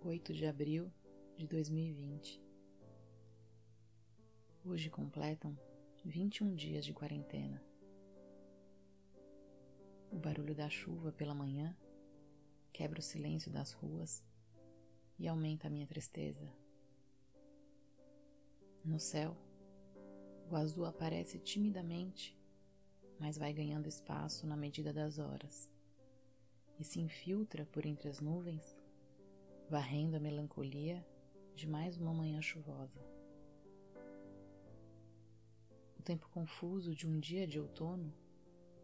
8 de abril de 2020. Hoje completam 21 dias de quarentena. O barulho da chuva pela manhã quebra o silêncio das ruas e aumenta a minha tristeza. No céu, o azul aparece timidamente, mas vai ganhando espaço na medida das horas e se infiltra por entre as nuvens, varrendo a melancolia de mais uma manhã chuvosa. O tempo confuso de um dia de outono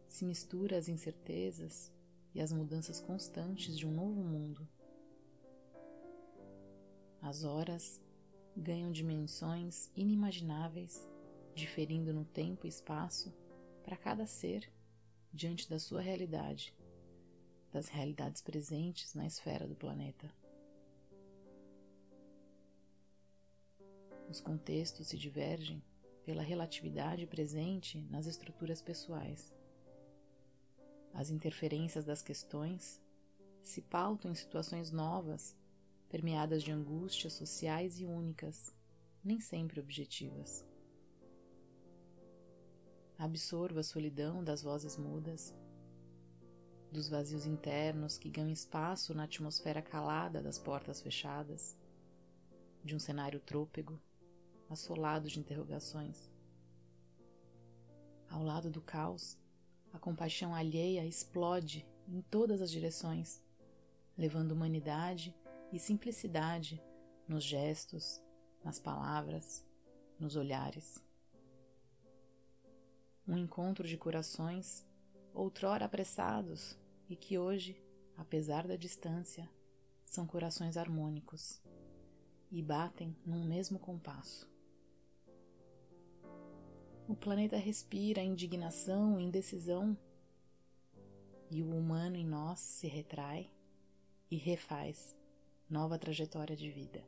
se mistura às incertezas e às mudanças constantes de um novo mundo. As horas ganham dimensões inimagináveis, diferindo no tempo e espaço para cada ser diante da sua realidade das realidades presentes na esfera do planeta. Os contextos se divergem pela relatividade presente nas estruturas pessoais. As interferências das questões se pautam em situações novas, permeadas de angústias sociais e únicas, nem sempre objetivas. Absorva a solidão das vozes mudas dos vazios internos que ganham espaço na atmosfera calada das portas fechadas, de um cenário trôpego, assolado de interrogações. Ao lado do caos, a compaixão alheia explode em todas as direções, levando humanidade e simplicidade nos gestos, nas palavras, nos olhares. Um encontro de corações, outrora apressados, e que hoje, apesar da distância, são corações harmônicos e batem num mesmo compasso. O planeta respira indignação e indecisão, e o humano em nós se retrai e refaz nova trajetória de vida.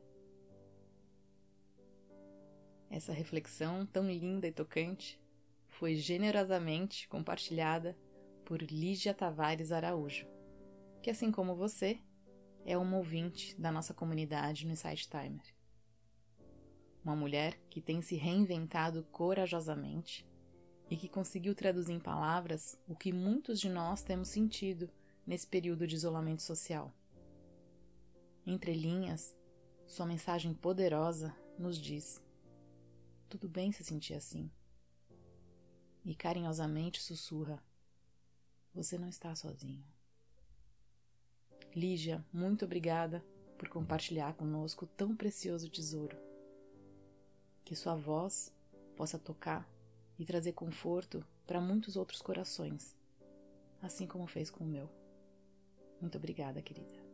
Essa reflexão tão linda e tocante foi generosamente compartilhada por Lígia Tavares Araújo, que, assim como você, é uma ouvinte da nossa comunidade no Insight Timer. Uma mulher que tem se reinventado corajosamente e que conseguiu traduzir em palavras o que muitos de nós temos sentido nesse período de isolamento social. Entre linhas, sua mensagem poderosa nos diz: tudo bem se sentir assim. E carinhosamente sussurra: você não está sozinho. Lígia, muito obrigada por compartilhar conosco tão precioso tesouro. Que sua voz possa tocar e trazer conforto para muitos outros corações, assim como fez com o meu. Muito obrigada, querida.